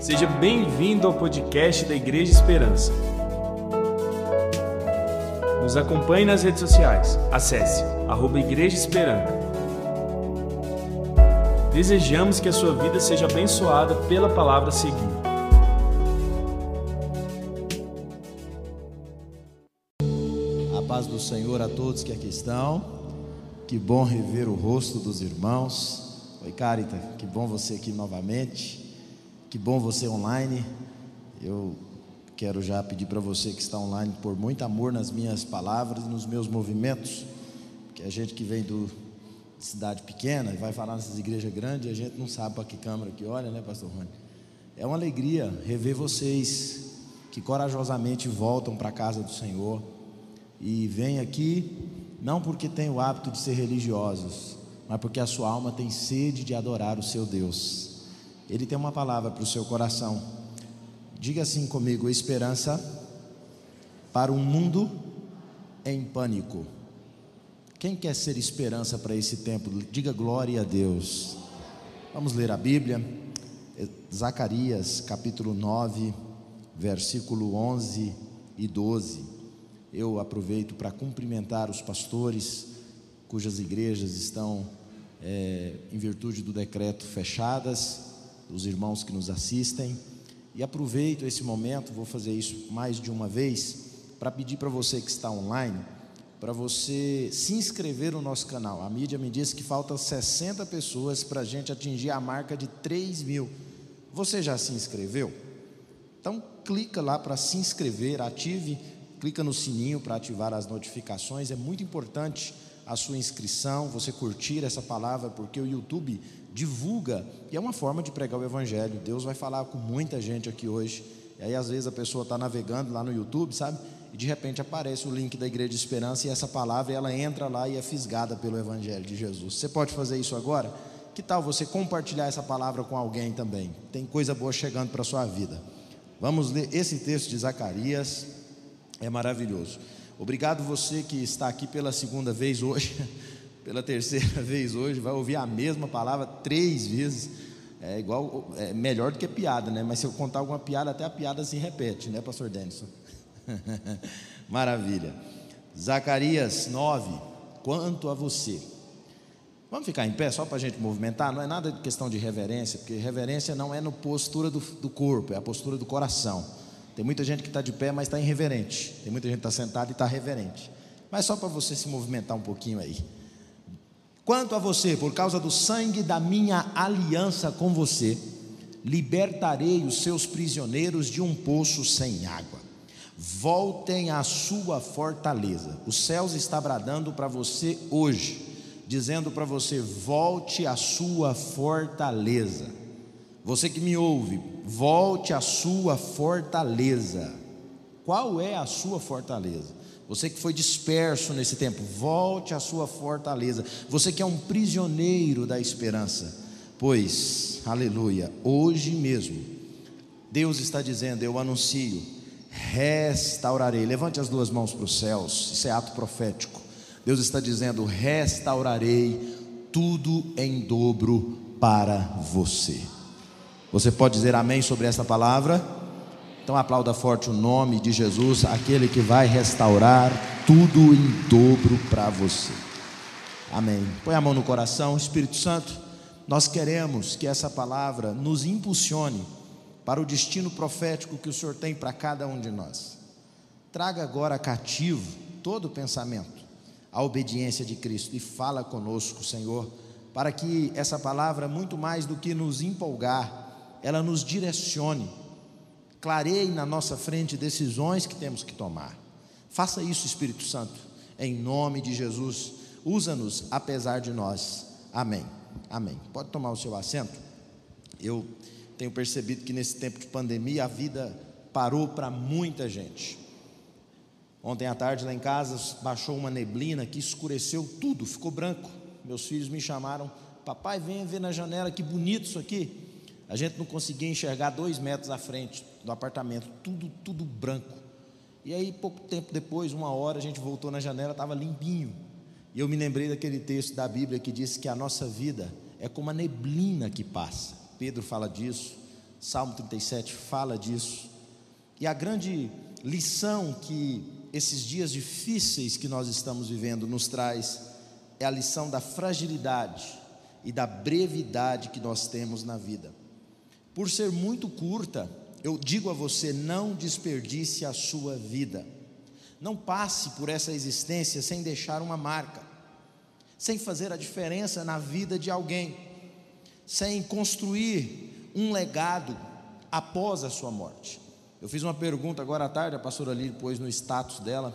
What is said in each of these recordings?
Seja bem-vindo ao podcast da Igreja Esperança. Nos acompanhe nas redes sociais. Acesse arroba Igreja Esperança. Desejamos que a sua vida seja abençoada pela palavra a seguir. A paz do Senhor a todos que aqui estão. Que bom rever o rosto dos irmãos. Oi, Carita, que bom você aqui novamente. Que bom você online. Eu quero já pedir para você que está online por muito amor nas minhas palavras e nos meus movimentos, porque a gente que vem do de cidade pequena e vai falar nessas igrejas grandes, a gente não sabe para que câmera que olha, né, pastor Rony? É uma alegria rever vocês que corajosamente voltam para a casa do Senhor e vêm aqui não porque têm o hábito de ser religiosos, mas porque a sua alma tem sede de adorar o seu Deus. Ele tem uma palavra para o seu coração. Diga assim comigo: esperança para um mundo em pânico. Quem quer ser esperança para esse tempo? Diga glória a Deus. Vamos ler a Bíblia. Zacarias, capítulo 9, versículo 11 e 12. Eu aproveito para cumprimentar os pastores cujas igrejas estão, é, em virtude do decreto, fechadas, os irmãos que nos assistem. E aproveito esse momento, vou fazer isso mais de uma vez, para pedir para você que está online para você se inscrever no nosso canal. A mídia me disse que faltam 60 pessoas para a gente atingir a marca de 3 mil. Você já se inscreveu? Então clica lá para se inscrever, ative, clica no sininho para ativar as notificações. É muito importante a sua inscrição, você curtir essa palavra, porque o YouTube divulga e é uma forma de pregar o Evangelho. Deus vai falar com muita gente aqui hoje. E aí, às vezes, a pessoa está navegando lá no YouTube, sabe? e de repente aparece o link da Igreja de Esperança e essa palavra ela entra lá e é fisgada pelo Evangelho de Jesus. Você pode fazer isso agora? Que tal você compartilhar essa palavra com alguém também? Tem coisa boa chegando para a sua vida. Vamos ler esse texto de Zacarias, é maravilhoso. Obrigado você que está aqui pela segunda vez hoje, pela terceira vez hoje, vai ouvir a mesma palavra três vezes. É igual, é melhor do que piada, né? Mas se eu contar alguma piada, até a piada se repete, né, Pastor Denison? Maravilha. Zacarias 9. Quanto a você. Vamos ficar em pé só para a gente movimentar? Não é nada de questão de reverência, porque reverência não é no postura do, do corpo, é a postura do coração. Tem muita gente que está de pé, mas está irreverente. Tem muita gente que está sentada e está reverente. Mas só para você se movimentar um pouquinho aí. Quanto a você, por causa do sangue da minha aliança com você, libertarei os seus prisioneiros de um poço sem água voltem à sua fortaleza. Os céus está bradando para você hoje, dizendo para você: volte à sua fortaleza. Você que me ouve, volte à sua fortaleza. Qual é a sua fortaleza? Você que foi disperso nesse tempo, volte à sua fortaleza. Você que é um prisioneiro da esperança, pois, aleluia, hoje mesmo, Deus está dizendo: eu anuncio restaurarei. Levante as duas mãos para os céus, isso é ato profético. Deus está dizendo: restaurarei tudo em dobro para você. Você pode dizer amém sobre essa palavra? Então aplauda forte o nome de Jesus, aquele que vai restaurar tudo em dobro para você. Amém. Põe a mão no coração, Espírito Santo. Nós queremos que essa palavra nos impulsione para o destino profético que o Senhor tem para cada um de nós. Traga agora cativo todo o pensamento à obediência de Cristo e fala conosco, Senhor, para que essa palavra, muito mais do que nos empolgar, ela nos direcione, clareie na nossa frente decisões que temos que tomar. Faça isso, Espírito Santo, em nome de Jesus. Usa-nos apesar de nós. Amém. Amém. Pode tomar o seu assento. Eu tenho percebido que nesse tempo de pandemia a vida parou para muita gente. Ontem à tarde lá em casa baixou uma neblina que escureceu tudo, ficou branco. Meus filhos me chamaram, papai, venha ver na janela que bonito isso aqui. A gente não conseguia enxergar dois metros à frente do apartamento, tudo, tudo branco. E aí, pouco tempo depois, uma hora, a gente voltou na janela, estava limpinho. E eu me lembrei daquele texto da Bíblia que diz que a nossa vida é como a neblina que passa. Pedro fala disso Salmo 37 fala disso. E a grande lição que esses dias difíceis que nós estamos vivendo nos traz é a lição da fragilidade e da brevidade que nós temos na vida. Por ser muito curta, eu digo a você: não desperdice a sua vida. Não passe por essa existência sem deixar uma marca, sem fazer a diferença na vida de alguém, sem construir um legado após a sua morte. Eu fiz uma pergunta agora à tarde, a pastora ali pôs no status dela.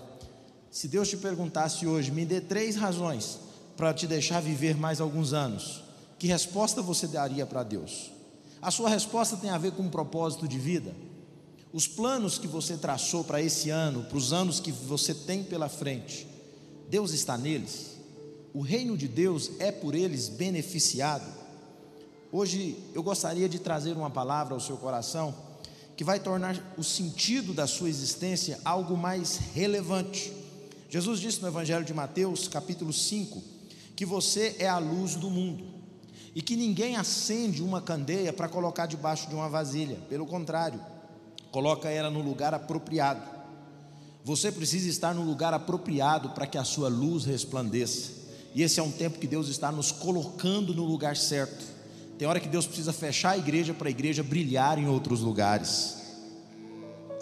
Se Deus te perguntasse hoje, me dê três razões para te deixar viver mais alguns anos, que resposta você daria para Deus? A sua resposta tem a ver com um propósito de vida? Os planos que você traçou para esse ano, para os anos que você tem pela frente, Deus está neles? O reino de Deus é por eles beneficiado? Hoje eu gostaria de trazer uma palavra ao seu coração que vai tornar o sentido da sua existência algo mais relevante. Jesus disse no Evangelho de Mateus, capítulo 5, que você é a luz do mundo e que ninguém acende uma candeia para colocar debaixo de uma vasilha, pelo contrário, coloca ela no lugar apropriado. Você precisa estar no lugar apropriado para que a sua luz resplandeça, e esse é um tempo que Deus está nos colocando no lugar certo. Tem hora que Deus precisa fechar a igreja para a igreja brilhar em outros lugares.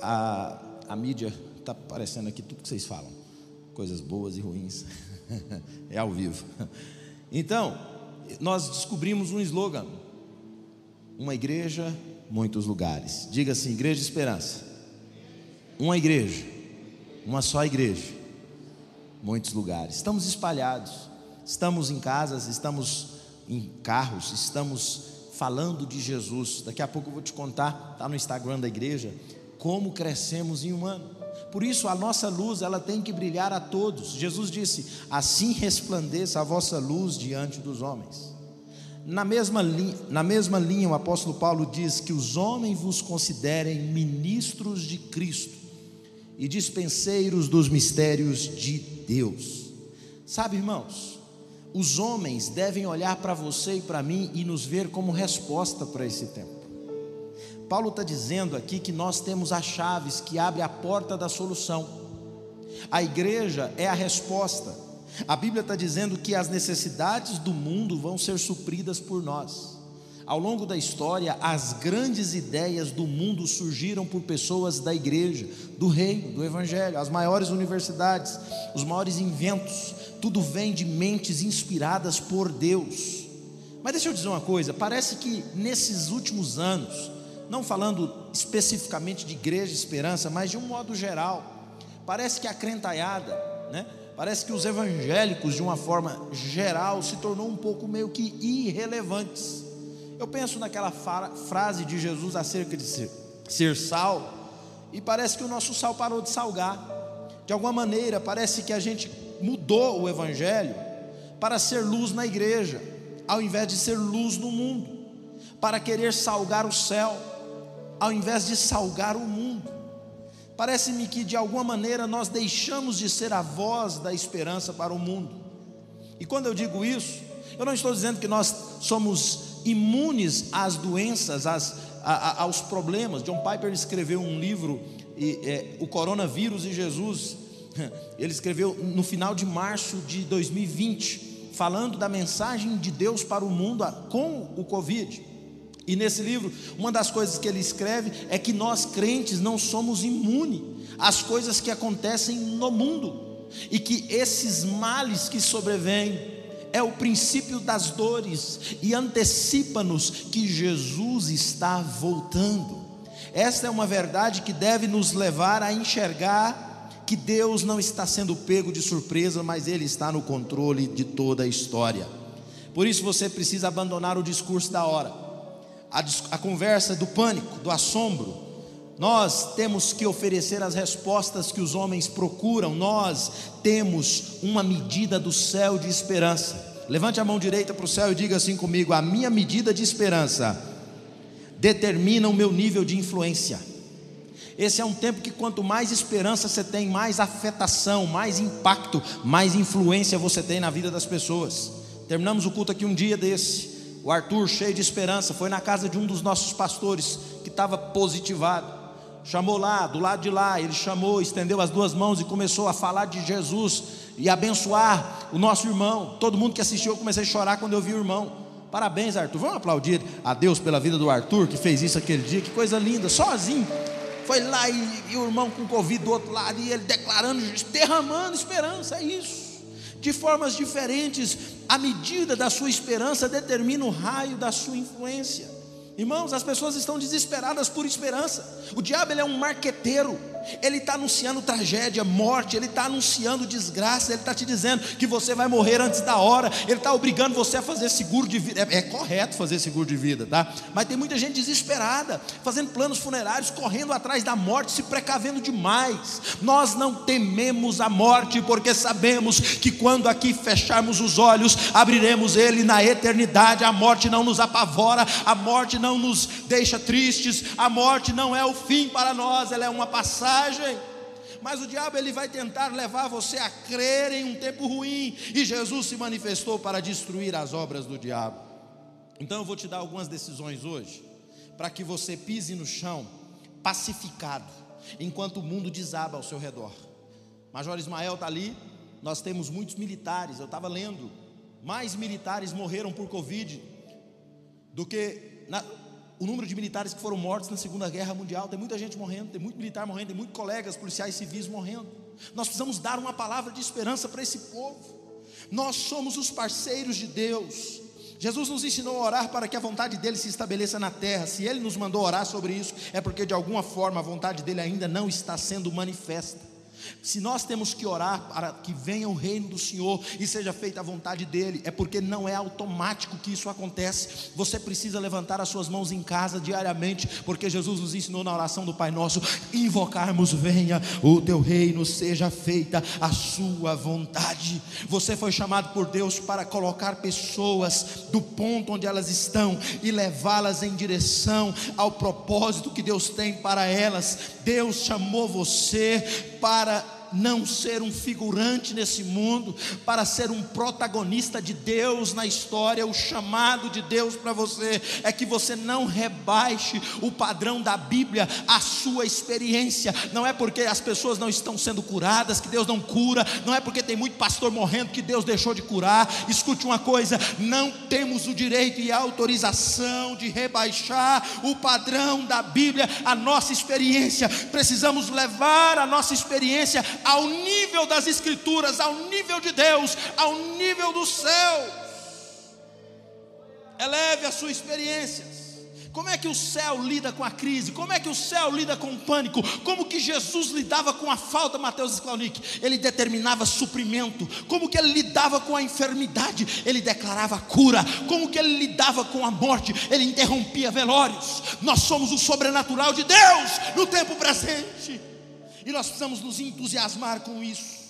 A, a mídia está aparecendo aqui tudo que vocês falam, coisas boas e ruins. é ao vivo. Então, nós descobrimos um slogan: uma igreja, muitos lugares. Diga assim: Igreja Esperança. Uma igreja, uma só igreja, muitos lugares. Estamos espalhados, estamos em casas, estamos em carros, estamos falando de Jesus. Daqui a pouco eu vou te contar, está no Instagram da igreja, como crescemos em um ano. Por isso a nossa luz, ela tem que brilhar a todos. Jesus disse: "Assim resplandeça a vossa luz diante dos homens". Na mesma, linha, na mesma linha, o apóstolo Paulo diz que os homens vos considerem ministros de Cristo e dispenseiros dos mistérios de Deus. Sabe, irmãos, os homens devem olhar para você e para mim e nos ver como resposta para esse tempo. Paulo está dizendo aqui que nós temos as chaves que abrem a porta da solução. A igreja é a resposta. A Bíblia está dizendo que as necessidades do mundo vão ser supridas por nós. Ao longo da história, as grandes ideias do mundo surgiram por pessoas da igreja, do reino, do evangelho, as maiores universidades, os maiores inventos, tudo vem de mentes inspiradas por Deus. Mas deixa eu dizer uma coisa: parece que nesses últimos anos, não falando especificamente de igreja esperança, mas de um modo geral, parece que a crentaiada, né? Parece que os evangélicos, de uma forma geral, se tornou um pouco meio que irrelevantes. Eu penso naquela frase de Jesus acerca de ser, ser sal, e parece que o nosso sal parou de salgar. De alguma maneira, parece que a gente mudou o Evangelho para ser luz na igreja, ao invés de ser luz no mundo, para querer salgar o céu, ao invés de salgar o mundo. Parece-me que de alguma maneira nós deixamos de ser a voz da esperança para o mundo. E quando eu digo isso, eu não estou dizendo que nós somos imunes às doenças, às, a, aos problemas. John Piper escreveu um livro, e, é, O Coronavírus e Jesus. Ele escreveu no final de março de 2020, falando da mensagem de Deus para o mundo com o Covid. E nesse livro, uma das coisas que ele escreve é que nós crentes não somos imunes às coisas que acontecem no mundo, e que esses males que sobrevêm, é o princípio das dores e antecipa-nos que Jesus está voltando. Esta é uma verdade que deve nos levar a enxergar que Deus não está sendo pego de surpresa, mas Ele está no controle de toda a história. Por isso você precisa abandonar o discurso da hora, a, a conversa do pânico, do assombro, nós temos que oferecer as respostas que os homens procuram, nós temos uma medida do céu de esperança. Levante a mão direita para o céu e diga assim comigo: a minha medida de esperança determina o meu nível de influência. Esse é um tempo que quanto mais esperança você tem, mais afetação, mais impacto, mais influência você tem na vida das pessoas. Terminamos o culto aqui um dia desse, O Arthur, cheio de esperança, foi na casa de um dos nossos pastores que estava positivado. Chamou lá, do lado de lá, ele chamou, estendeu as duas mãos e começou a falar de Jesus e abençoar o nosso irmão. Todo mundo que assistiu, eu comecei a chorar quando eu vi o irmão. Parabéns, Arthur. Vamos aplaudir a Deus pela vida do Arthur, que fez isso aquele dia. Que coisa linda, sozinho. Foi lá e, e o irmão com Covid do outro lado, e ele declarando, derramando esperança. É isso. De formas diferentes, a medida da sua esperança determina o raio da sua influência. Irmãos, as pessoas estão desesperadas por esperança. O diabo ele é um marqueteiro. Ele está anunciando tragédia, morte, ele está anunciando desgraça, ele está te dizendo que você vai morrer antes da hora, ele está obrigando você a fazer seguro de vida. É, é, correto fazer seguro de vida, tá? Mas tem muita gente desesperada, fazendo planos funerários, correndo atrás da morte, se precavendo demais. Nós não tememos a morte, porque sabemos que quando aqui fecharmos os olhos, abriremos ele na eternidade. A morte não nos apavora, a morte não nos deixa tristes, a morte não é o fim para nós, ela é uma passagem mensagem. Mas o diabo ele vai tentar levar você a crer em um tempo ruim, e Jesus se manifestou para destruir as obras do diabo. Então eu vou te dar algumas decisões hoje, para que você pise no chão, pacificado, enquanto o mundo desaba ao seu redor. Major Ismael está ali, nós temos muitos militares, eu estava lendo, mais militares morreram por Covid do que na, o número de militares que foram mortos na Segunda Guerra Mundial. Tem muita gente morrendo, tem muito militar morrendo, tem muitos colegas policiais civis morrendo. Nós precisamos dar uma palavra de esperança para esse povo. Nós somos os parceiros de Deus. Jesus nos ensinou a orar para que a vontade dele se estabeleça na terra. Se ele nos mandou orar sobre isso, é porque de alguma forma a vontade dele ainda não está sendo manifesta. Se nós temos que orar para que venha o reino do Senhor e seja feita a vontade dEle, é porque não é automático que isso acontece. Você precisa levantar as suas mãos em casa diariamente, porque Jesus nos ensinou na oração do Pai Nosso: invocarmos, venha o teu reino, seja feita a sua vontade. Você foi chamado por Deus para colocar pessoas do ponto onde elas estão e levá-las em direção ao propósito que Deus tem para elas. Deus chamou você para that não ser um figurante nesse mundo, para ser um protagonista de Deus na história. O chamado de Deus para você é que você não rebaixe o padrão da Bíblia à sua experiência. Não é porque as pessoas não estão sendo curadas que Deus não cura, não é porque tem muito pastor morrendo que Deus deixou de curar. Escute uma coisa: não temos o direito e a autorização de rebaixar o padrão da Bíblia à nossa experiência. Precisamos levar a nossa experiência ao nível das Escrituras, ao nível de Deus, ao nível dos céus. Eleve a sua experiência. Como é que o céu lida com a crise? Como é que o céu lida com o pânico? Como que Jesus lidava com a falta, Mateus Sklaunick? Ele determinava suprimento. Como que ele lidava com a enfermidade? Ele declarava cura. Como que ele lidava com a morte? Ele interrompia velórios. Nós somos o sobrenatural de Deus no tempo presente. E nós precisamos nos entusiasmar com isso.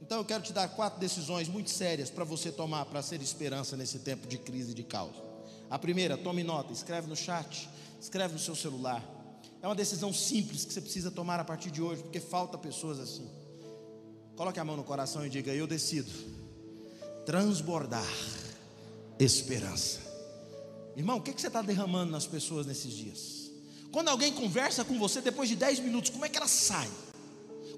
Então eu quero te dar quatro decisões muito sérias para você tomar para ser esperança nesse tempo de crise e de caos. A primeira, tome nota, escreve no chat, escreve no seu celular. É uma decisão simples que você precisa tomar a partir de hoje, porque falta pessoas assim. Coloque a mão no coração e diga: Eu decido transbordar esperança. Irmão, o que, que você está derramando nas pessoas nesses dias? Quando alguém conversa com você depois de 10 minutos, como é que ela sai?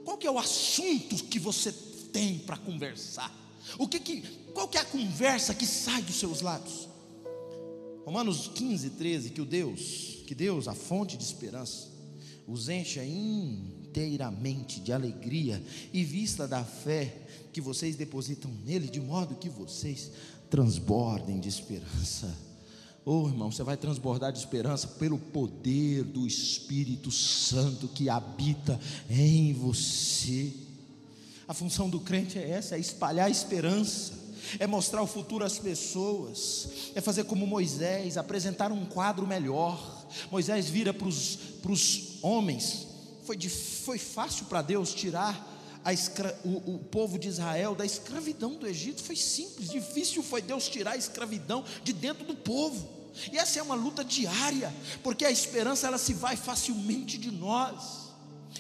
Qual que é o assunto que você tem para conversar? O que que, qual que é a conversa que sai dos seus lábios? Romanos 15, 13, que o Deus, que Deus, a fonte de esperança, os encha inteiramente de alegria e vista da fé que vocês depositam nele, de modo que vocês transbordem de esperança. Oh, irmão, você vai transbordar de esperança pelo poder do Espírito Santo que habita em você. A função do crente é essa: é espalhar esperança, é mostrar o futuro às pessoas, é fazer como Moisés, apresentar um quadro melhor. Moisés vira para os homens, foi, de, foi fácil para Deus tirar Escra... O, o, povo de Israel da escravidão do Egito foi simples, difícil foi Deus tirar a escravidão de dentro do povo. E essa é uma luta diária, porque a esperança ela se vai facilmente de nós.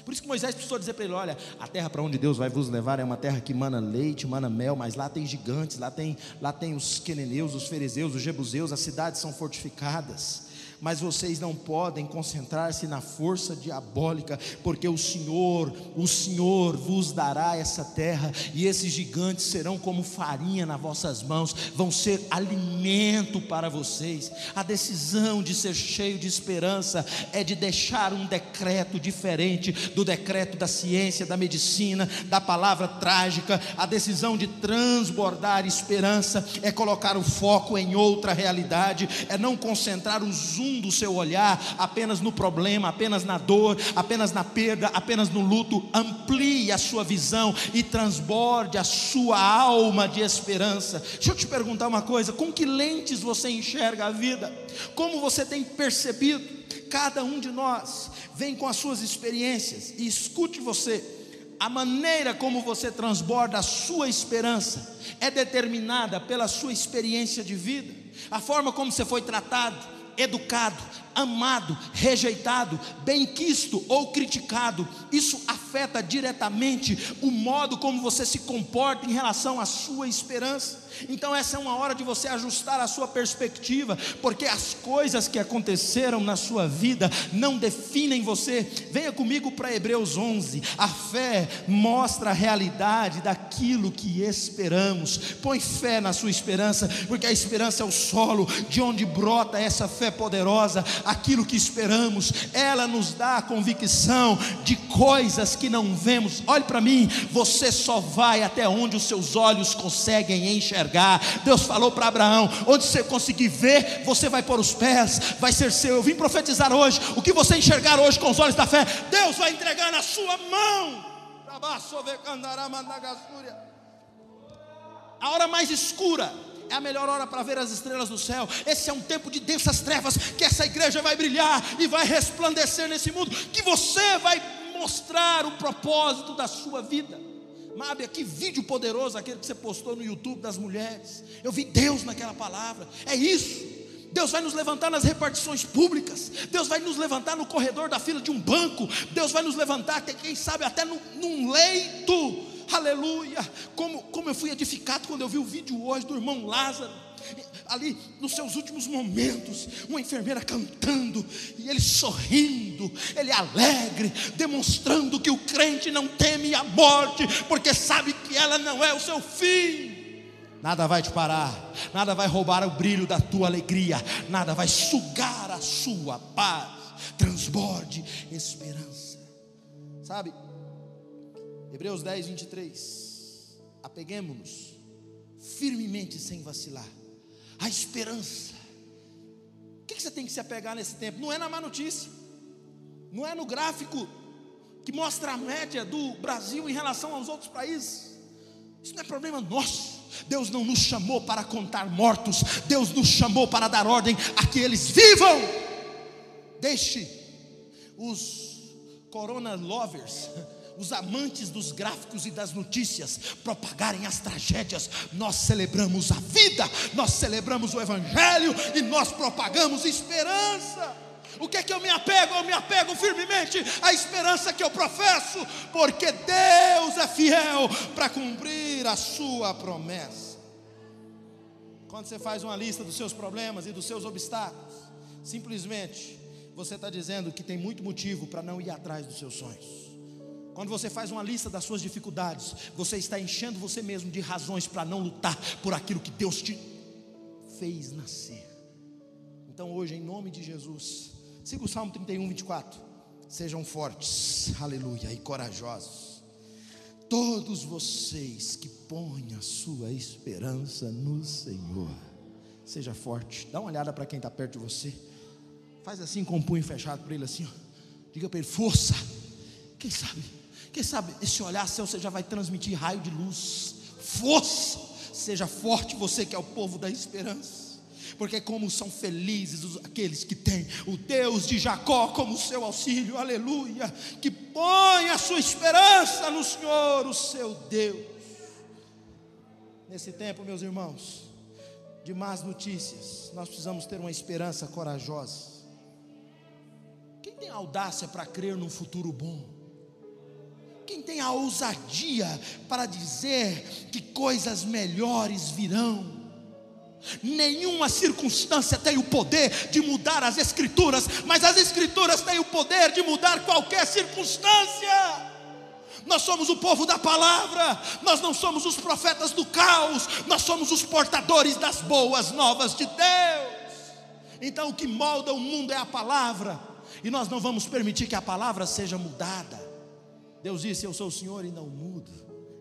Por isso que Moisés precisou dizer para ele: olha, a terra para onde Deus vai vos levar é uma terra que mana leite, mana mel, mas lá tem gigantes, lá tem, lá tem os queneneus, os fariseus, os jebuseus, as cidades são fortificadas mas vocês não podem concentrar-se na força diabólica, porque o Senhor, o Senhor vos dará essa terra, e esses gigantes serão como farinha nas vossas mãos, vão ser alimento para vocês. A decisão de ser cheio de esperança é de deixar um decreto diferente do decreto da ciência, da medicina, da palavra trágica. A decisão de transbordar esperança é colocar o foco em outra realidade, é não concentrar o zoom do seu olhar apenas no problema, apenas na dor, apenas na perda, apenas no luto. Amplie a sua visão e transborde a sua alma de esperança. Deixa eu te perguntar uma coisa: com que lentes você enxerga a vida? Como você tem percebido? Cada um de nós vem com as suas experiências e escute você a maneira como você transborda a sua esperança é determinada pela sua experiência de vida, a forma como você foi tratado, educado, amado, rejeitado, bem-quisto ou criticado, isso afeta diretamente o modo como você se comporta em relação à sua esperança. Então, essa é uma hora de você ajustar a sua perspectiva, porque as coisas que aconteceram na sua vida não definem você. Venha comigo para Hebreus 11. A fé mostra a realidade daquilo que esperamos. Põe fé na sua esperança, porque a esperança é o solo de onde brota essa fé poderosa. Aquilo que esperamos, ela nos dá a convicção de coisas que não vemos. Olhe para mim, você só vai até onde os seus olhos conseguem enxergar enxergar. Deus falou para Abraão: onde você conseguir ver, você vai pôr os pés, vai ser seu. Eu vim profetizar hoje: o que você enxergar hoje com os olhos da fé, Deus vai entregar na sua mão. A hora mais escura é a melhor hora para ver as estrelas do céu. Esse é um tempo de densas trevas que essa igreja vai brilhar e vai resplandecer nesse mundo, que você vai mostrar o propósito da sua vida. Mábia, que vídeo poderoso aquele que você postou no YouTube das mulheres. Eu vi Deus naquela palavra. É isso. Deus vai nos levantar nas repartições públicas, Deus vai nos levantar no corredor da fila de um banco, Deus vai nos levantar, quem sabe, até no, num leito, aleluia. Como, como eu fui edificado quando eu vi o vídeo hoje do irmão Lázaro ali nos seus últimos momentos, uma enfermeira cantando e ele sorrindo, ele alegre, demonstrando que o crente não teme a morte, porque sabe que ela não é o seu fim. Nada vai te parar, nada vai roubar o brilho da tua alegria, nada vai sugar a sua paz. Transborde esperança, sabe? Hebreus 10, 23. Apeguemos-nos firmemente sem vacilar a esperança. O que você tem que se apegar nesse tempo? Não é na má notícia, não é no gráfico que mostra a média do Brasil em relação aos outros países. Isso não é problema nosso. Deus não nos chamou para contar mortos, Deus nos chamou para dar ordem a que eles vivam. Deixe os corona lovers os amantes dos gráficos e das notícias propagarem as tragédias, nós celebramos a vida, nós celebramos o Evangelho e nós propagamos esperança. O que é que eu me apego? Eu me apego firmemente à esperança que eu professo, porque Deus é fiel para cumprir a sua promessa. Quando você faz uma lista dos seus problemas e dos seus obstáculos, simplesmente você está dizendo que tem muito motivo para não ir atrás dos seus sonhos. Quando você faz uma lista das suas dificuldades, você está enchendo você mesmo de razões para não lutar por aquilo que Deus te fez nascer. Então hoje, em nome de Jesus, siga o Salmo 31, 24. Sejam fortes, aleluia, e corajosos. Todos vocês que põem a sua esperança no Senhor. Seja forte. Dá uma olhada para quem está perto de você. Faz assim com o punho fechado para ele assim. Ó. Diga para ele, força. Quem sabe quem sabe esse olhar seu você já vai transmitir raio de luz, força. Seja forte você que é o povo da esperança. Porque como são felizes aqueles que têm o Deus de Jacó como seu auxílio, aleluia, que põe a sua esperança no Senhor, o seu Deus. Nesse tempo, meus irmãos, de más notícias, nós precisamos ter uma esperança corajosa. Quem tem audácia para crer num futuro bom? Quem tem a ousadia para dizer que coisas melhores virão? Nenhuma circunstância tem o poder de mudar as Escrituras, mas as Escrituras têm o poder de mudar qualquer circunstância. Nós somos o povo da palavra, nós não somos os profetas do caos, nós somos os portadores das boas novas de Deus. Então o que molda o mundo é a palavra, e nós não vamos permitir que a palavra seja mudada. Deus disse: Eu sou o Senhor e não mudo.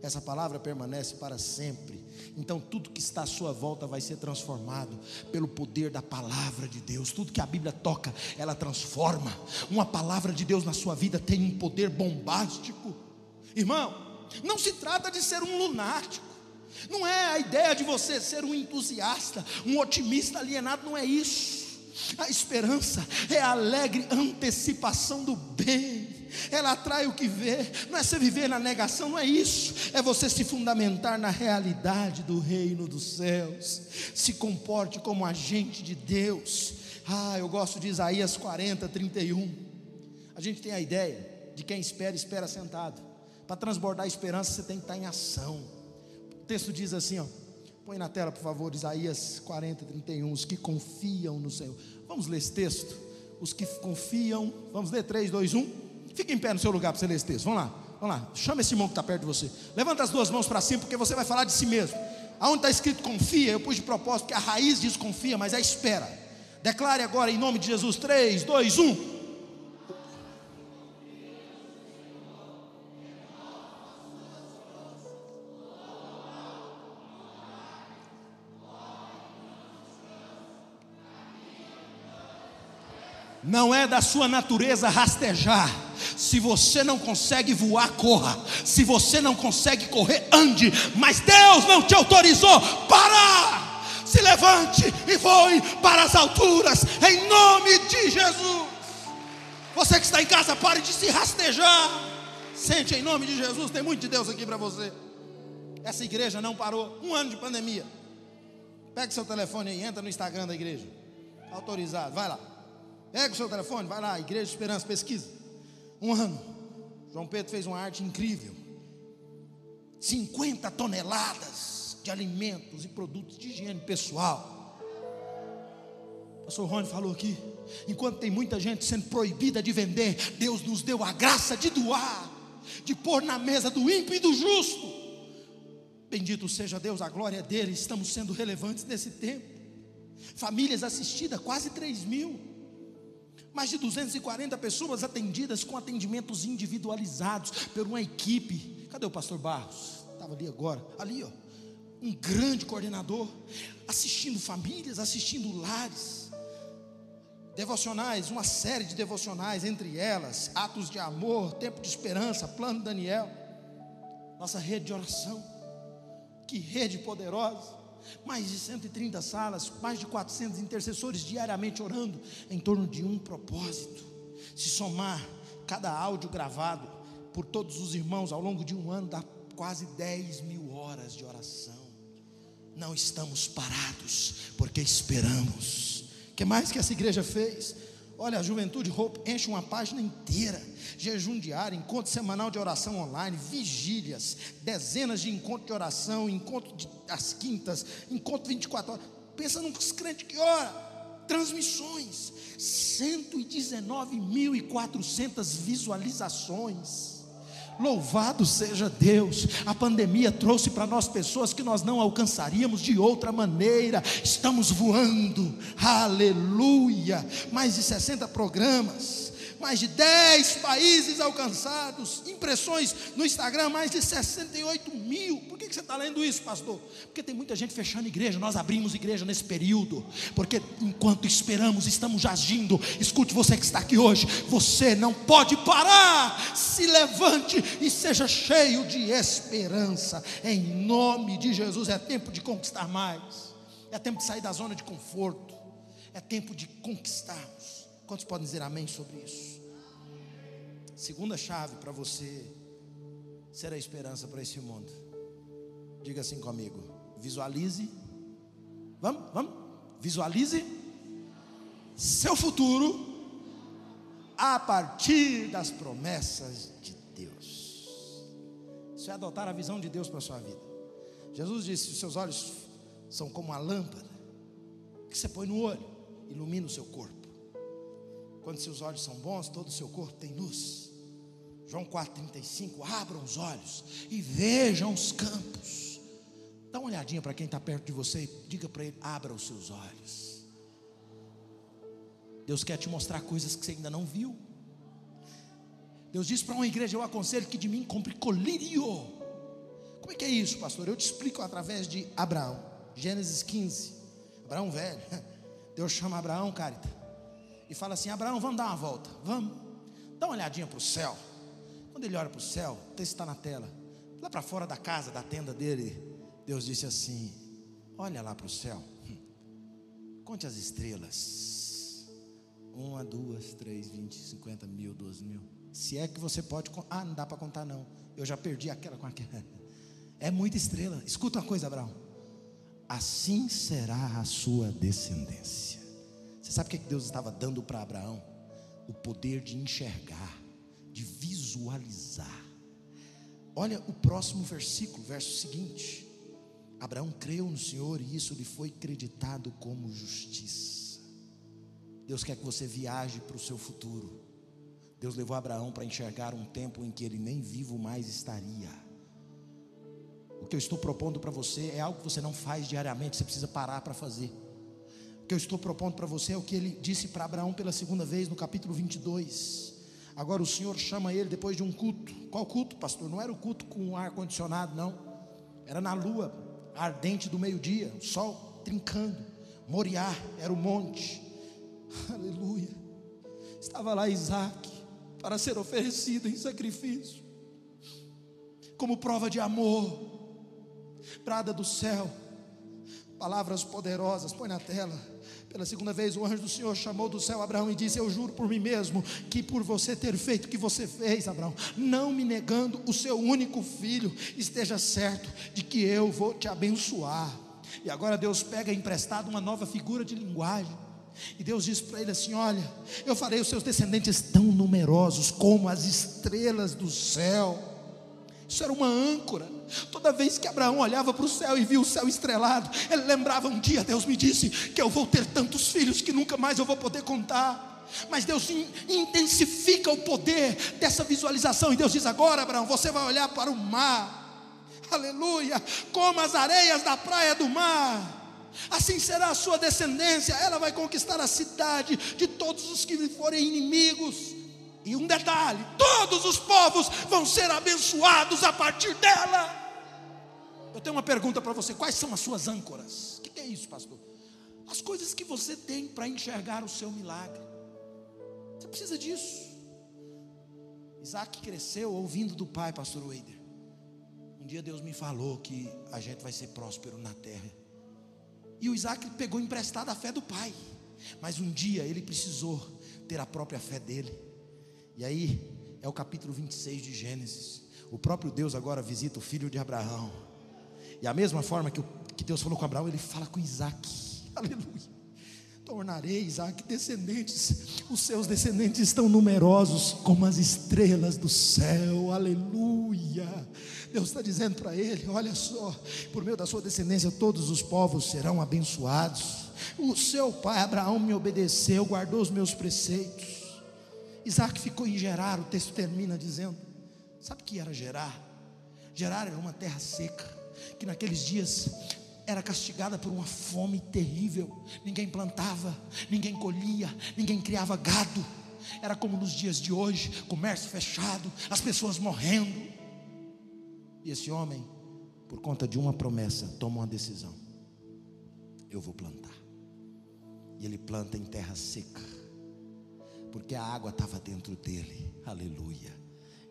Essa palavra permanece para sempre. Então, tudo que está à sua volta vai ser transformado pelo poder da palavra de Deus. Tudo que a Bíblia toca, ela transforma. Uma palavra de Deus na sua vida tem um poder bombástico. Irmão, não se trata de ser um lunático. Não é a ideia de você ser um entusiasta, um otimista alienado, não é isso. A esperança é a alegre antecipação do bem ela atrai o que vê, não é você viver na negação, não é isso, é você se fundamentar na realidade do reino dos céus, se comporte como agente de Deus. Ah, eu gosto de Isaías 40, 31. A gente tem a ideia de quem espera, espera sentado. Para transbordar a esperança, você tem que estar em ação. O texto diz assim, ó. Põe na tela, por favor, Isaías 40, 31. Os que confiam no Senhor. Vamos ler esse texto? Os que confiam. Vamos ler 3, 2, 1. Fique em pé no seu lugar para você ler esse texto. Vamos lá, vamos lá. Chama esse irmão que está perto de você. Levanta as duas mãos para cima, porque você vai falar de si mesmo. Aonde está escrito confia, eu pus de propósito, porque a raiz diz confia, mas é espera. Declare agora em nome de Jesus: 3, 2, 1. Não é da sua natureza rastejar. Se você não consegue voar, corra. Se você não consegue correr, ande. Mas Deus não te autorizou. Para! Se levante e voe para as alturas, em nome de Jesus. Você que está em casa, pare de se rastejar. Sente em nome de Jesus. Tem muito de Deus aqui para você. Essa igreja não parou. Um ano de pandemia. Pega seu telefone e entra no Instagram da igreja. Autorizado, vai lá. Pega o seu telefone, vai lá, Igreja de Esperança, pesquisa. Um ano. João Pedro fez uma arte incrível. 50 toneladas de alimentos e produtos de higiene pessoal. O pastor Rony falou aqui. Enquanto tem muita gente sendo proibida de vender, Deus nos deu a graça de doar, de pôr na mesa do ímpio e do justo. Bendito seja Deus, a glória dele. Estamos sendo relevantes nesse tempo. Famílias assistidas, quase 3 mil. Mais de 240 pessoas atendidas com atendimentos individualizados por uma equipe. Cadê o pastor Barros? Estava ali agora. Ali, ó. Um grande coordenador, assistindo famílias, assistindo lares. Devocionais, uma série de devocionais, entre elas, atos de amor, tempo de esperança, plano Daniel. Nossa rede de oração. Que rede poderosa mais de 130 salas, mais de 400 intercessores diariamente orando em torno de um propósito. Se somar cada áudio gravado por todos os irmãos ao longo de um ano, dá quase 10 mil horas de oração. Não estamos parados, porque esperamos. O que mais que essa igreja fez? Olha, a Juventude Hope enche uma página inteira. Jejum diário, encontro semanal de oração online, vigílias, dezenas de encontros de oração, encontro de, às quintas, encontro 24 horas. Pensa num crente que ora. Transmissões, 119.400 visualizações. Louvado seja Deus, a pandemia trouxe para nós pessoas que nós não alcançaríamos de outra maneira. Estamos voando, aleluia. Mais de 60 programas mais de 10 países alcançados, impressões no Instagram, mais de 68 mil. Por que você está lendo isso, pastor? Porque tem muita gente fechando igreja. Nós abrimos igreja nesse período, porque enquanto esperamos, estamos agindo. Escute você que está aqui hoje, você não pode parar. Se levante e seja cheio de esperança. Em nome de Jesus, é tempo de conquistar mais. É tempo de sair da zona de conforto. É tempo de conquistarmos. Quantos podem dizer amém sobre isso? Segunda chave para você ser a esperança para esse mundo. Diga assim comigo: visualize. Vamos, vamos. Visualize seu futuro a partir das promessas de Deus. você adotar a visão de Deus para a sua vida. Jesus disse: seus olhos são como uma lâmpada que você põe no olho, ilumina o seu corpo. Quando seus olhos são bons, todo o seu corpo tem luz. João 4,35: abram os olhos e vejam os campos. Dá uma olhadinha para quem está perto de você e diga para ele: abra os seus olhos. Deus quer te mostrar coisas que você ainda não viu. Deus diz para uma igreja: Eu aconselho que de mim compre colírio. Como é que é isso, pastor? Eu te explico através de Abraão, Gênesis 15. Abraão velho. Deus chama Abraão, carita, e fala assim: Abraão, vamos dar uma volta, vamos. Dá uma olhadinha para o céu. Quando ele olha para o céu, o texto está na tela. Lá para fora da casa, da tenda dele, Deus disse assim: Olha lá para o céu, conte as estrelas. Uma, duas, três, vinte, cinquenta mil, doze mil. Se é que você pode. Ah, não dá para contar, não. Eu já perdi aquela com aquela. É muita estrela. Escuta uma coisa, Abraão. Assim será a sua descendência. Você sabe o que Deus estava dando para Abraão? O poder de enxergar, de visualizar. Olha o próximo versículo, verso seguinte. Abraão creu no Senhor e isso lhe foi creditado como justiça. Deus quer que você viaje para o seu futuro. Deus levou Abraão para enxergar um tempo em que ele nem vivo mais estaria. O que eu estou propondo para você é algo que você não faz diariamente, você precisa parar para fazer. Que eu estou propondo para você é o que ele disse para Abraão pela segunda vez no capítulo 22. Agora o Senhor chama ele depois de um culto. Qual culto, pastor? Não era o culto com ar condicionado, não. Era na lua ardente do meio-dia, o sol trincando. Moriá era o monte. Aleluia. Estava lá Isaac para ser oferecido em sacrifício, como prova de amor, prada do céu, palavras poderosas, põe na tela. Pela segunda vez, o anjo do Senhor chamou do céu Abraão e disse: Eu juro por mim mesmo que por você ter feito o que você fez, Abraão, não me negando o seu único filho, esteja certo de que eu vou te abençoar. E agora Deus pega emprestado uma nova figura de linguagem e Deus disse para ele assim: Olha, eu farei os seus descendentes tão numerosos como as estrelas do céu. Isso era uma âncora. Toda vez que Abraão olhava para o céu e via o céu estrelado, ele lembrava um dia: Deus me disse que eu vou ter tantos filhos que nunca mais eu vou poder contar. Mas Deus intensifica o poder dessa visualização. E Deus diz: Agora, Abraão, você vai olhar para o mar. Aleluia, como as areias da praia do mar assim será a sua descendência, ela vai conquistar a cidade de todos os que lhe forem inimigos. E um detalhe: todos os povos vão ser abençoados a partir dela. Eu tenho uma pergunta para você: quais são as suas âncoras? O que é isso, pastor? As coisas que você tem para enxergar o seu milagre. Você precisa disso. Isaac cresceu ouvindo do pai, pastor Weider. Um dia Deus me falou que a gente vai ser próspero na terra. E o Isaac pegou emprestada a fé do pai. Mas um dia ele precisou ter a própria fé dele. E aí é o capítulo 26 de Gênesis. O próprio Deus agora visita o filho de Abraão. E a mesma forma que, que Deus falou com Abraão, ele fala com Isaac. Aleluia. Tornarei Isaac descendentes, os seus descendentes estão numerosos como as estrelas do céu, aleluia. Deus está dizendo para ele: olha só, por meio da sua descendência, todos os povos serão abençoados. O seu pai Abraão me obedeceu, guardou os meus preceitos. Isaac ficou em Gerar, o texto termina dizendo: sabe o que era Gerar? Gerar era uma terra seca, que naqueles dias era castigada por uma fome terrível. Ninguém plantava, ninguém colhia, ninguém criava gado. Era como nos dias de hoje, comércio fechado, as pessoas morrendo. E esse homem, por conta de uma promessa, toma uma decisão: eu vou plantar. E ele planta em terra seca, porque a água estava dentro dele. Aleluia.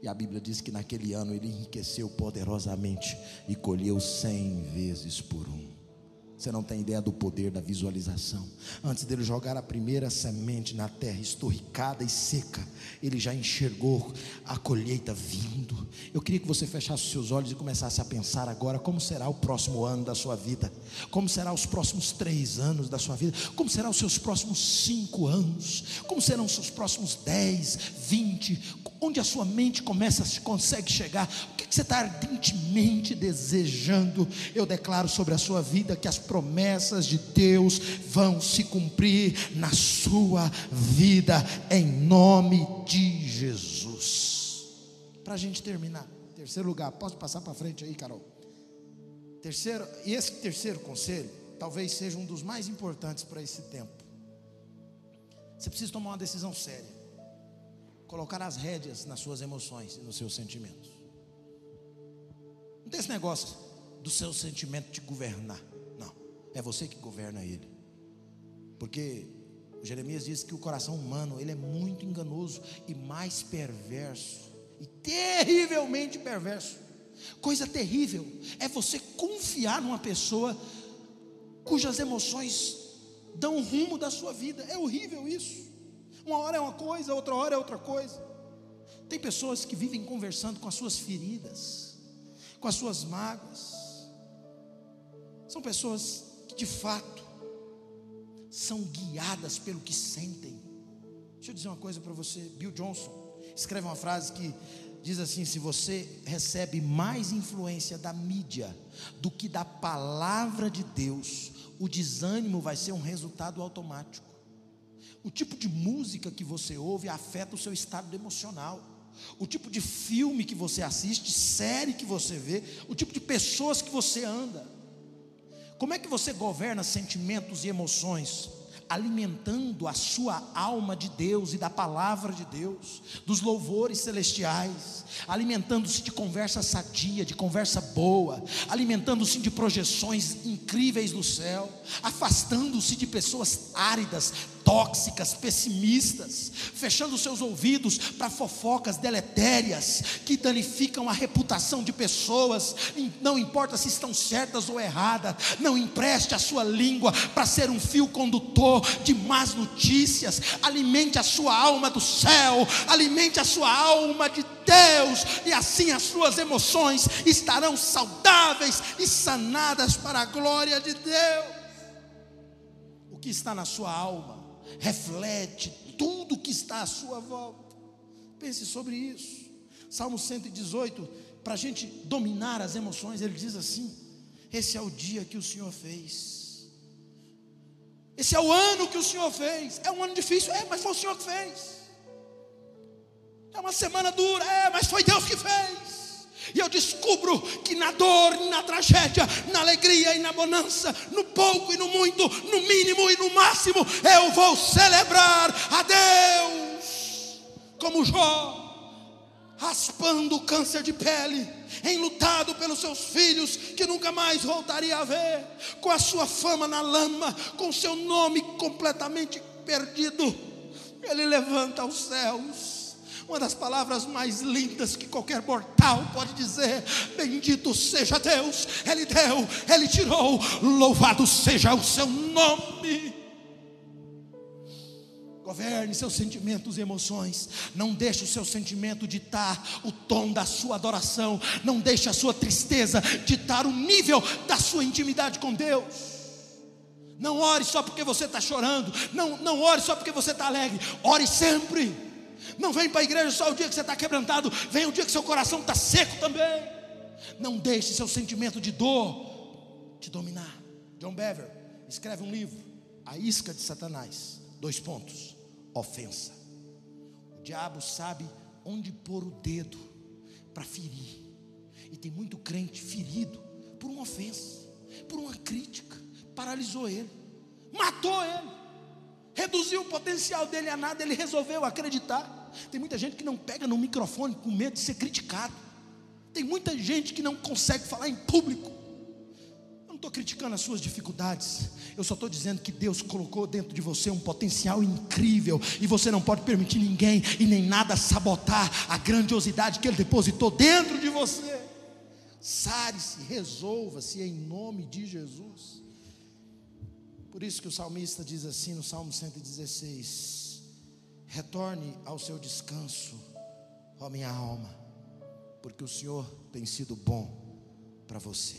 E a Bíblia diz que naquele ano ele enriqueceu poderosamente e colheu cem vezes por um. Você não tem ideia do poder da visualização. Antes dele jogar a primeira semente na terra estorricada e seca, ele já enxergou a colheita vindo. Eu queria que você fechasse seus olhos e começasse a pensar agora como será o próximo ano da sua vida, como será os próximos três anos da sua vida, como serão os seus próximos cinco anos, como serão os seus próximos dez, vinte, onde a sua mente começa, consegue chegar, o que você está ardentemente desejando. Eu declaro sobre a sua vida que as promessas de Deus vão se cumprir na sua vida, em nome de Jesus. Para a gente terminar, terceiro lugar, posso passar para frente aí, Carol? Terceiro, e esse terceiro conselho, talvez seja um dos mais importantes para esse tempo. Você precisa tomar uma decisão séria colocar as rédeas nas suas emoções e nos seus sentimentos. Não tem esse negócio do seu sentimento te governar. Não, é você que governa ele. Porque Jeremias diz que o coração humano ele é muito enganoso e mais perverso e terrivelmente perverso. Coisa terrível é você confiar numa pessoa cujas emoções dão o rumo da sua vida. É horrível isso. Uma hora é uma coisa, outra hora é outra coisa. Tem pessoas que vivem conversando com as suas feridas, com as suas mágoas. São pessoas que de fato são guiadas pelo que sentem. Deixa eu dizer uma coisa para você, Bill Johnson escreve uma frase que diz assim: se você recebe mais influência da mídia do que da palavra de Deus, o desânimo vai ser um resultado automático. O tipo de música que você ouve afeta o seu estado emocional. O tipo de filme que você assiste, série que você vê, o tipo de pessoas que você anda. Como é que você governa sentimentos e emoções? alimentando a sua alma de Deus e da palavra de Deus, dos louvores celestiais, alimentando-se de conversa sadia, de conversa boa, alimentando-se de projeções incríveis do céu, afastando-se de pessoas áridas, tóxicas, pessimistas, fechando seus ouvidos para fofocas deletérias que danificam a reputação de pessoas, não importa se estão certas ou erradas, não empreste a sua língua para ser um fio condutor de más notícias, alimente a sua alma do céu, alimente a sua alma de Deus, e assim as suas emoções estarão saudáveis e sanadas para a glória de Deus. O que está na sua alma reflete tudo que está à sua volta. Pense sobre isso. Salmo 118, para a gente dominar as emoções, ele diz assim: Esse é o dia que o Senhor fez. Esse é o ano que o Senhor fez. É um ano difícil, é, mas foi o Senhor que fez. É uma semana dura, é, mas foi Deus que fez. E eu descubro que na dor, na tragédia, na alegria e na bonança, no pouco e no muito, no mínimo e no máximo, eu vou celebrar a Deus. Como Jó, raspando o câncer de pele, enlutado pelos seus filhos, que nunca mais voltaria a ver, com a sua fama na lama, com seu nome completamente perdido, ele levanta aos céus uma das palavras mais lindas que qualquer mortal pode dizer: Bendito seja Deus, Ele deu, Ele tirou, louvado seja o seu nome. Governe seus sentimentos e emoções. Não deixe o seu sentimento ditar o tom da sua adoração. Não deixe a sua tristeza ditar o nível da sua intimidade com Deus. Não ore só porque você está chorando. Não, não ore só porque você está alegre. Ore sempre. Não vem para a igreja só o dia que você está quebrantado, vem o dia que seu coração está seco também. Não deixe seu sentimento de dor te dominar. John Bever escreve um livro, A Isca de Satanás. Dois pontos: ofensa. O diabo sabe onde pôr o dedo para ferir. E tem muito crente ferido por uma ofensa, por uma crítica. Paralisou ele, matou ele, reduziu o potencial dele a nada. Ele resolveu acreditar tem muita gente que não pega no microfone com medo de ser criticado. Tem muita gente que não consegue falar em público. Eu não estou criticando as suas dificuldades. Eu só estou dizendo que Deus colocou dentro de você um potencial incrível. E você não pode permitir ninguém e nem nada sabotar a grandiosidade que Ele depositou dentro de você. Sare-se, resolva-se em nome de Jesus. Por isso que o salmista diz assim no Salmo 116: Retorne ao seu descanso, ó minha alma, porque o Senhor tem sido bom para você.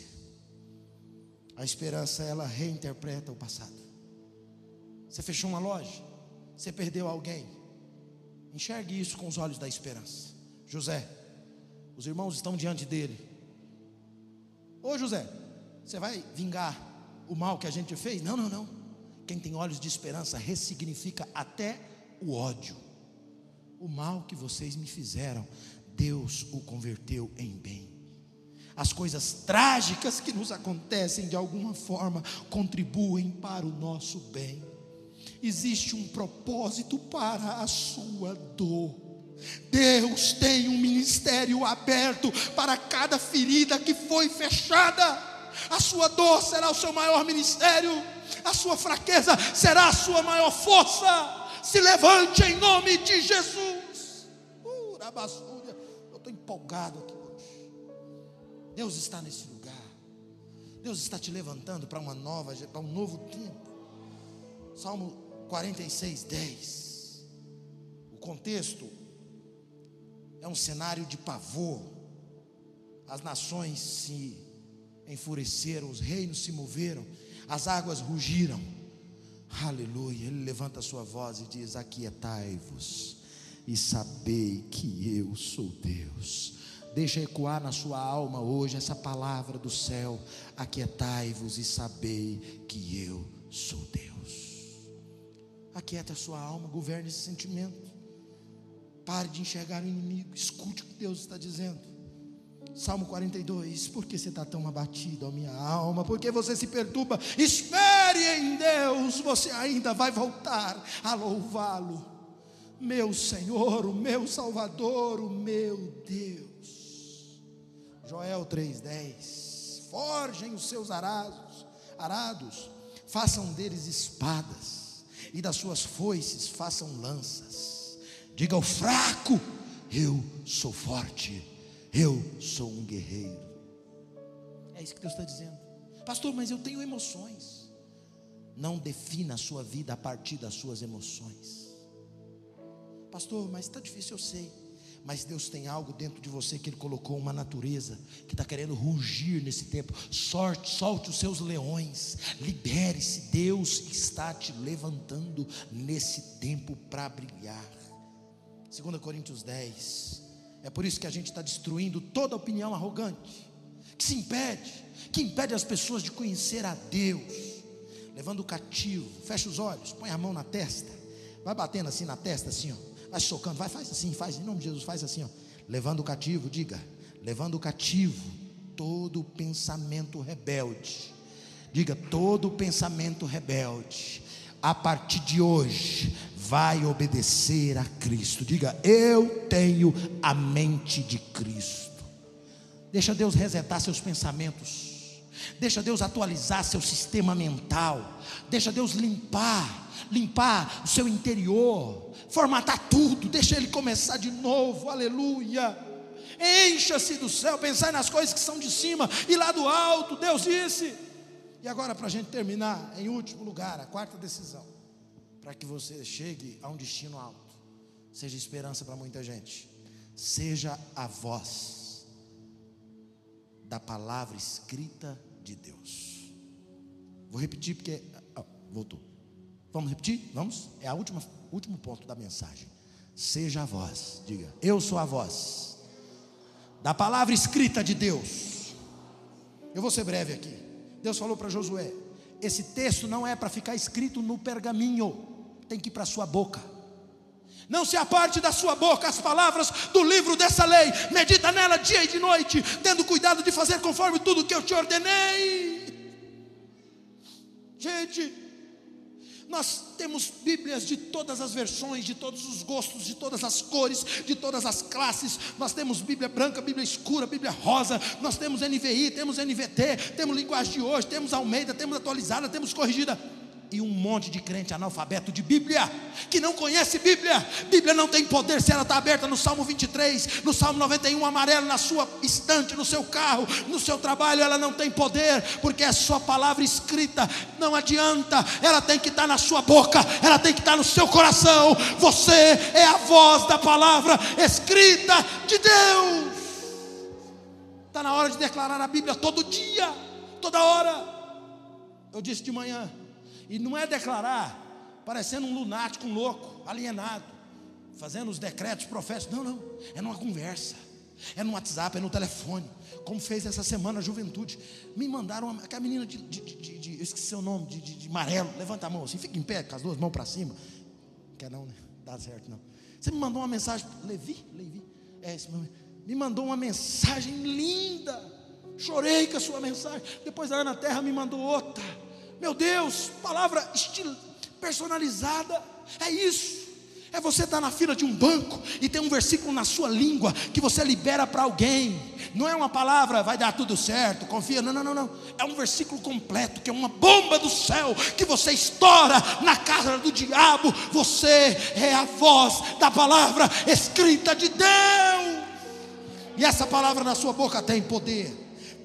A esperança, ela reinterpreta o passado. Você fechou uma loja, você perdeu alguém. Enxergue isso com os olhos da esperança. José, os irmãos estão diante dele. Ô José, você vai vingar o mal que a gente fez? Não, não, não. Quem tem olhos de esperança ressignifica até o ódio. O mal que vocês me fizeram, Deus o converteu em bem. As coisas trágicas que nos acontecem de alguma forma contribuem para o nosso bem. Existe um propósito para a sua dor. Deus tem um ministério aberto para cada ferida que foi fechada. A sua dor será o seu maior ministério, a sua fraqueza será a sua maior força se levante em nome de Jesus. Uh, eu estou empolgado aqui hoje. Deus está nesse lugar. Deus está te levantando para uma nova, para um novo tempo. Salmo 46, 10. O contexto é um cenário de pavor. As nações se enfureceram, os reinos se moveram, as águas rugiram Aleluia. Ele levanta a sua voz e diz: Aquietai-vos e sabei que eu sou Deus. Deixa ecoar na sua alma hoje essa palavra do céu: Aquietai-vos e sabei que eu sou Deus. Aquieta a sua alma, governe esse sentimento. Pare de enxergar o inimigo, escute o que Deus está dizendo. Salmo 42, por que você está tão abatido, a minha alma? Por que você se perturba? Espere em Deus, você ainda vai voltar a louvá-lo. Meu Senhor, o meu Salvador, o meu Deus. Joel 3,10: Forjem os seus arados, arados, façam deles espadas, e das suas foices façam lanças. Diga ao fraco: Eu sou forte eu sou um guerreiro. É isso que Deus está dizendo. Pastor, mas eu tenho emoções. Não defina a sua vida a partir das suas emoções. Pastor, mas está difícil, eu sei. Mas Deus tem algo dentro de você que Ele colocou uma natureza que está querendo rugir nesse tempo. Sorte, solte os seus leões, libere-se. Deus está te levantando nesse tempo para brilhar. 2 Coríntios 10, é por isso que a gente está destruindo toda opinião arrogante, que se impede, que impede as pessoas de conhecer a Deus, levando o cativo. Fecha os olhos, põe a mão na testa, vai batendo assim na testa, assim, ó, vai socando, vai, faz assim, faz, em nome de Jesus, faz assim, ó, levando o cativo, diga, levando o cativo todo pensamento rebelde. Diga, todo pensamento rebelde, a partir de hoje, vai obedecer a Cristo. Diga, eu tenho a mente de Cristo. Deixa Deus resetar seus pensamentos. Deixa Deus atualizar seu sistema mental. Deixa Deus limpar, limpar o seu interior, formatar tudo. Deixa Ele começar de novo. Aleluia. Encha-se do céu, pensar nas coisas que são de cima e lá do alto. Deus disse. E agora, para a gente terminar, em último lugar, a quarta decisão para que você chegue a um destino alto, seja esperança para muita gente, seja a voz da palavra escrita de Deus. Vou repetir porque ah, voltou. Vamos repetir? Vamos? É última último ponto da mensagem. Seja a voz, diga: Eu sou a voz da palavra escrita de Deus. Eu vou ser breve aqui. Deus falou para Josué: esse texto não é para ficar escrito no pergaminho tem que ir para sua boca. Não se aparte da sua boca as palavras do livro dessa lei. Medita nela dia e de noite, tendo cuidado de fazer conforme tudo que eu te ordenei. Gente, nós temos Bíblias de todas as versões, de todos os gostos, de todas as cores, de todas as classes. Nós temos Bíblia branca, Bíblia escura, Bíblia rosa. Nós temos NVI, temos NVT, temos linguagem de hoje, temos Almeida, temos atualizada, temos corrigida e um monte de crente analfabeto de Bíblia, que não conhece Bíblia. Bíblia não tem poder se ela está aberta no Salmo 23, no Salmo 91, amarelo na sua estante, no seu carro, no seu trabalho, ela não tem poder, porque é sua palavra escrita. Não adianta, ela tem que estar na sua boca, ela tem que estar no seu coração. Você é a voz da palavra escrita de Deus. Está na hora de declarar a Bíblia todo dia, toda hora. Eu disse de manhã, e não é declarar parecendo um lunático, um louco, alienado. fazendo os decretos proféticos. Não, não. É numa conversa. É no WhatsApp, é no telefone. Como fez essa semana a juventude. Me mandaram uma, aquela menina de, de, de, de eu esqueci o nome, de, de, amarelo. Levanta a mão assim, fica em pé com as duas mãos para cima. Quer não, né? Dá certo não. Você me mandou uma mensagem, Levi, Levi, é esse meu, me mandou uma mensagem linda. Chorei com a sua mensagem. Depois a Ana Terra me mandou outra. Meu Deus, palavra estil, personalizada. É isso. É você estar na fila de um banco e tem um versículo na sua língua que você libera para alguém. Não é uma palavra, vai dar tudo certo, confia. Não, não, não, não. É um versículo completo, que é uma bomba do céu que você estoura na casa do diabo. Você é a voz da palavra escrita de Deus. E essa palavra na sua boca tem poder.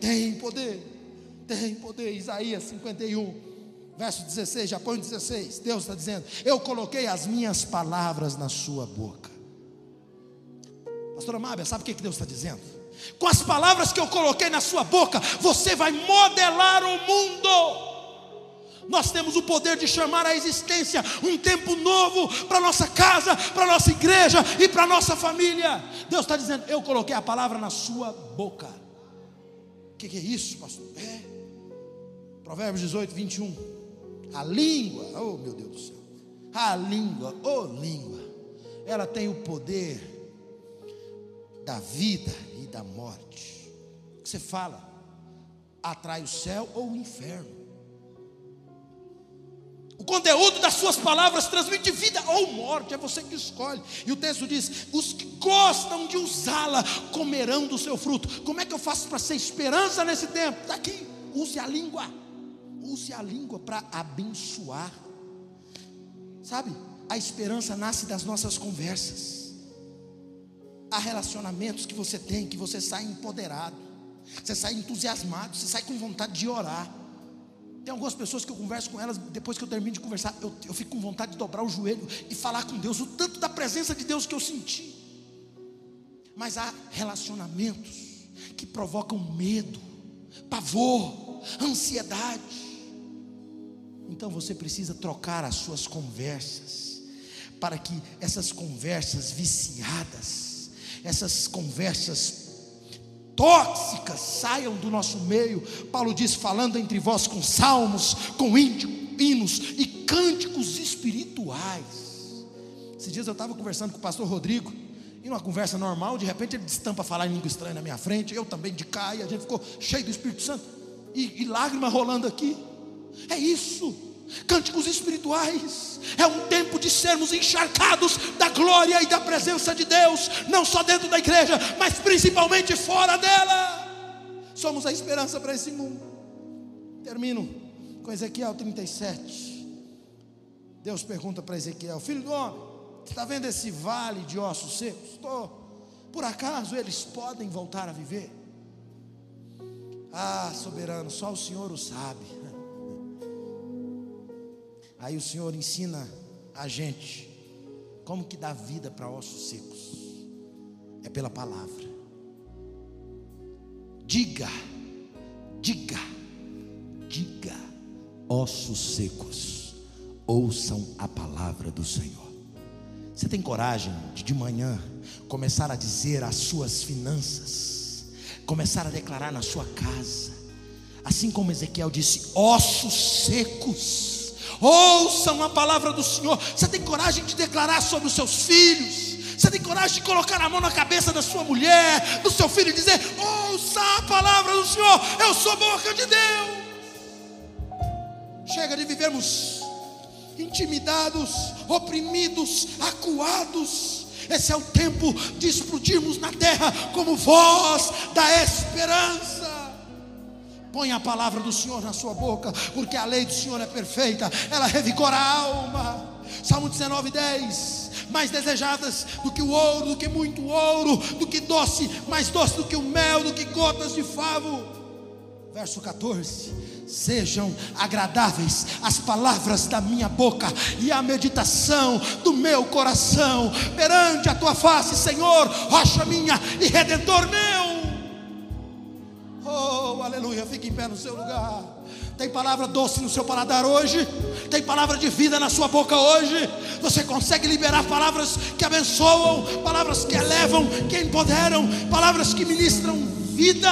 Tem poder. Tem poder. Isaías 51 verso 16, já põe 16. Deus está dizendo: Eu coloquei as minhas palavras na sua boca. Pastora Mábia, sabe o que Deus está dizendo? Com as palavras que eu coloquei na sua boca, você vai modelar o mundo. Nós temos o poder de chamar à existência um tempo novo para nossa casa, para nossa igreja e para nossa família. Deus está dizendo: Eu coloquei a palavra na sua boca. O que, que é isso, pastor? É. Provérbios 18, 21. A língua, oh meu Deus do céu, a língua, oh língua, ela tem o poder da vida e da morte. O que você fala atrai o céu ou o inferno. O conteúdo das suas palavras transmite vida ou morte, é você que escolhe. E o texto diz: os que gostam de usá-la comerão do seu fruto. Como é que eu faço para ser esperança nesse tempo? Está aqui, use a língua. Use a língua para abençoar. Sabe? A esperança nasce das nossas conversas. Há relacionamentos que você tem que você sai empoderado. Você sai entusiasmado, você sai com vontade de orar. Tem algumas pessoas que eu converso com elas, depois que eu termino de conversar, eu, eu fico com vontade de dobrar o joelho e falar com Deus, o tanto da presença de Deus que eu senti. Mas há relacionamentos que provocam medo, pavor, ansiedade. Então você precisa trocar as suas conversas, para que essas conversas viciadas, essas conversas tóxicas saiam do nosso meio. Paulo diz: falando entre vós com salmos, com hinos e cânticos espirituais. Esses dias eu estava conversando com o pastor Rodrigo, e numa conversa normal, de repente ele destampa falar em língua estranha na minha frente, eu também de cá, e a gente ficou cheio do Espírito Santo, e, e lágrima rolando aqui. É isso. Cânticos espirituais é um tempo de sermos encharcados da glória e da presença de Deus, não só dentro da igreja, mas principalmente fora dela. Somos a esperança para esse mundo. Termino com Ezequiel 37. Deus pergunta para Ezequiel: Filho do homem, está vendo esse vale de ossos secos? Estou. Por acaso eles podem voltar a viver? Ah, soberano, só o Senhor o sabe. Aí o Senhor ensina a gente como que dá vida para ossos secos. É pela palavra. Diga, diga, diga, ossos secos, ouçam a palavra do Senhor. Você tem coragem de de manhã começar a dizer às suas finanças, começar a declarar na sua casa, assim como Ezequiel disse: ossos secos ouçam a palavra do Senhor. Você tem coragem de declarar sobre os seus filhos? Você tem coragem de colocar a mão na cabeça da sua mulher, do seu filho e dizer: Ouça a palavra do Senhor, eu sou boca de Deus. Chega de vivermos intimidados, oprimidos, acuados. Esse é o tempo de explodirmos na terra como voz da esperança. Põe a palavra do Senhor na sua boca, porque a lei do Senhor é perfeita, ela revigora a alma. Salmo 19, 10. Mais desejadas do que o ouro, do que muito ouro, do que doce, mais doce do que o mel, do que gotas de favo. Verso 14: Sejam agradáveis as palavras da minha boca e a meditação do meu coração perante a tua face, Senhor, rocha minha e redentor meu. Aleluia. Fique em pé no seu lugar. Tem palavra doce no seu paladar hoje? Tem palavra de vida na sua boca hoje? Você consegue liberar palavras que abençoam, palavras que elevam, que empoderam, palavras que ministram vida?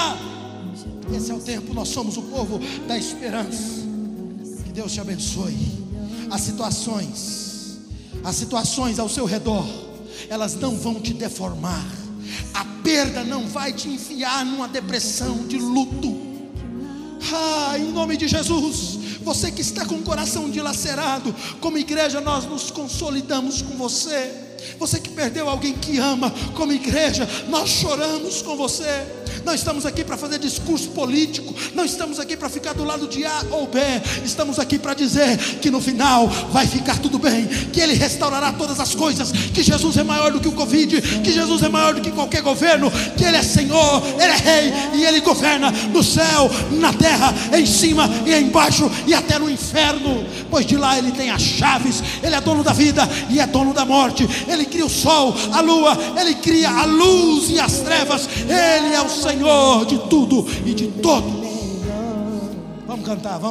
Esse é o tempo, nós somos o povo da esperança. Que Deus te abençoe. As situações, as situações ao seu redor, elas não vão te deformar. A perda não vai te enfiar numa depressão de luto. Ah, em nome de Jesus, você que está com o coração dilacerado, como igreja nós nos consolidamos com você. Você que perdeu alguém que ama, como igreja, nós choramos com você. Não estamos aqui para fazer discurso político, não estamos aqui para ficar do lado de A ou B, estamos aqui para dizer que no final vai ficar tudo bem, que Ele restaurará todas as coisas, que Jesus é maior do que o Covid, que Jesus é maior do que qualquer governo, que Ele é Senhor, Ele é Rei e Ele governa no céu, na terra, em cima e embaixo e até no inferno, pois de lá Ele tem as chaves, Ele é dono da vida e é dono da morte, Ele cria o sol, a lua, Ele cria a luz e as trevas, Ele é o Senhor de tudo e de todos. Vamos cantar, vamos.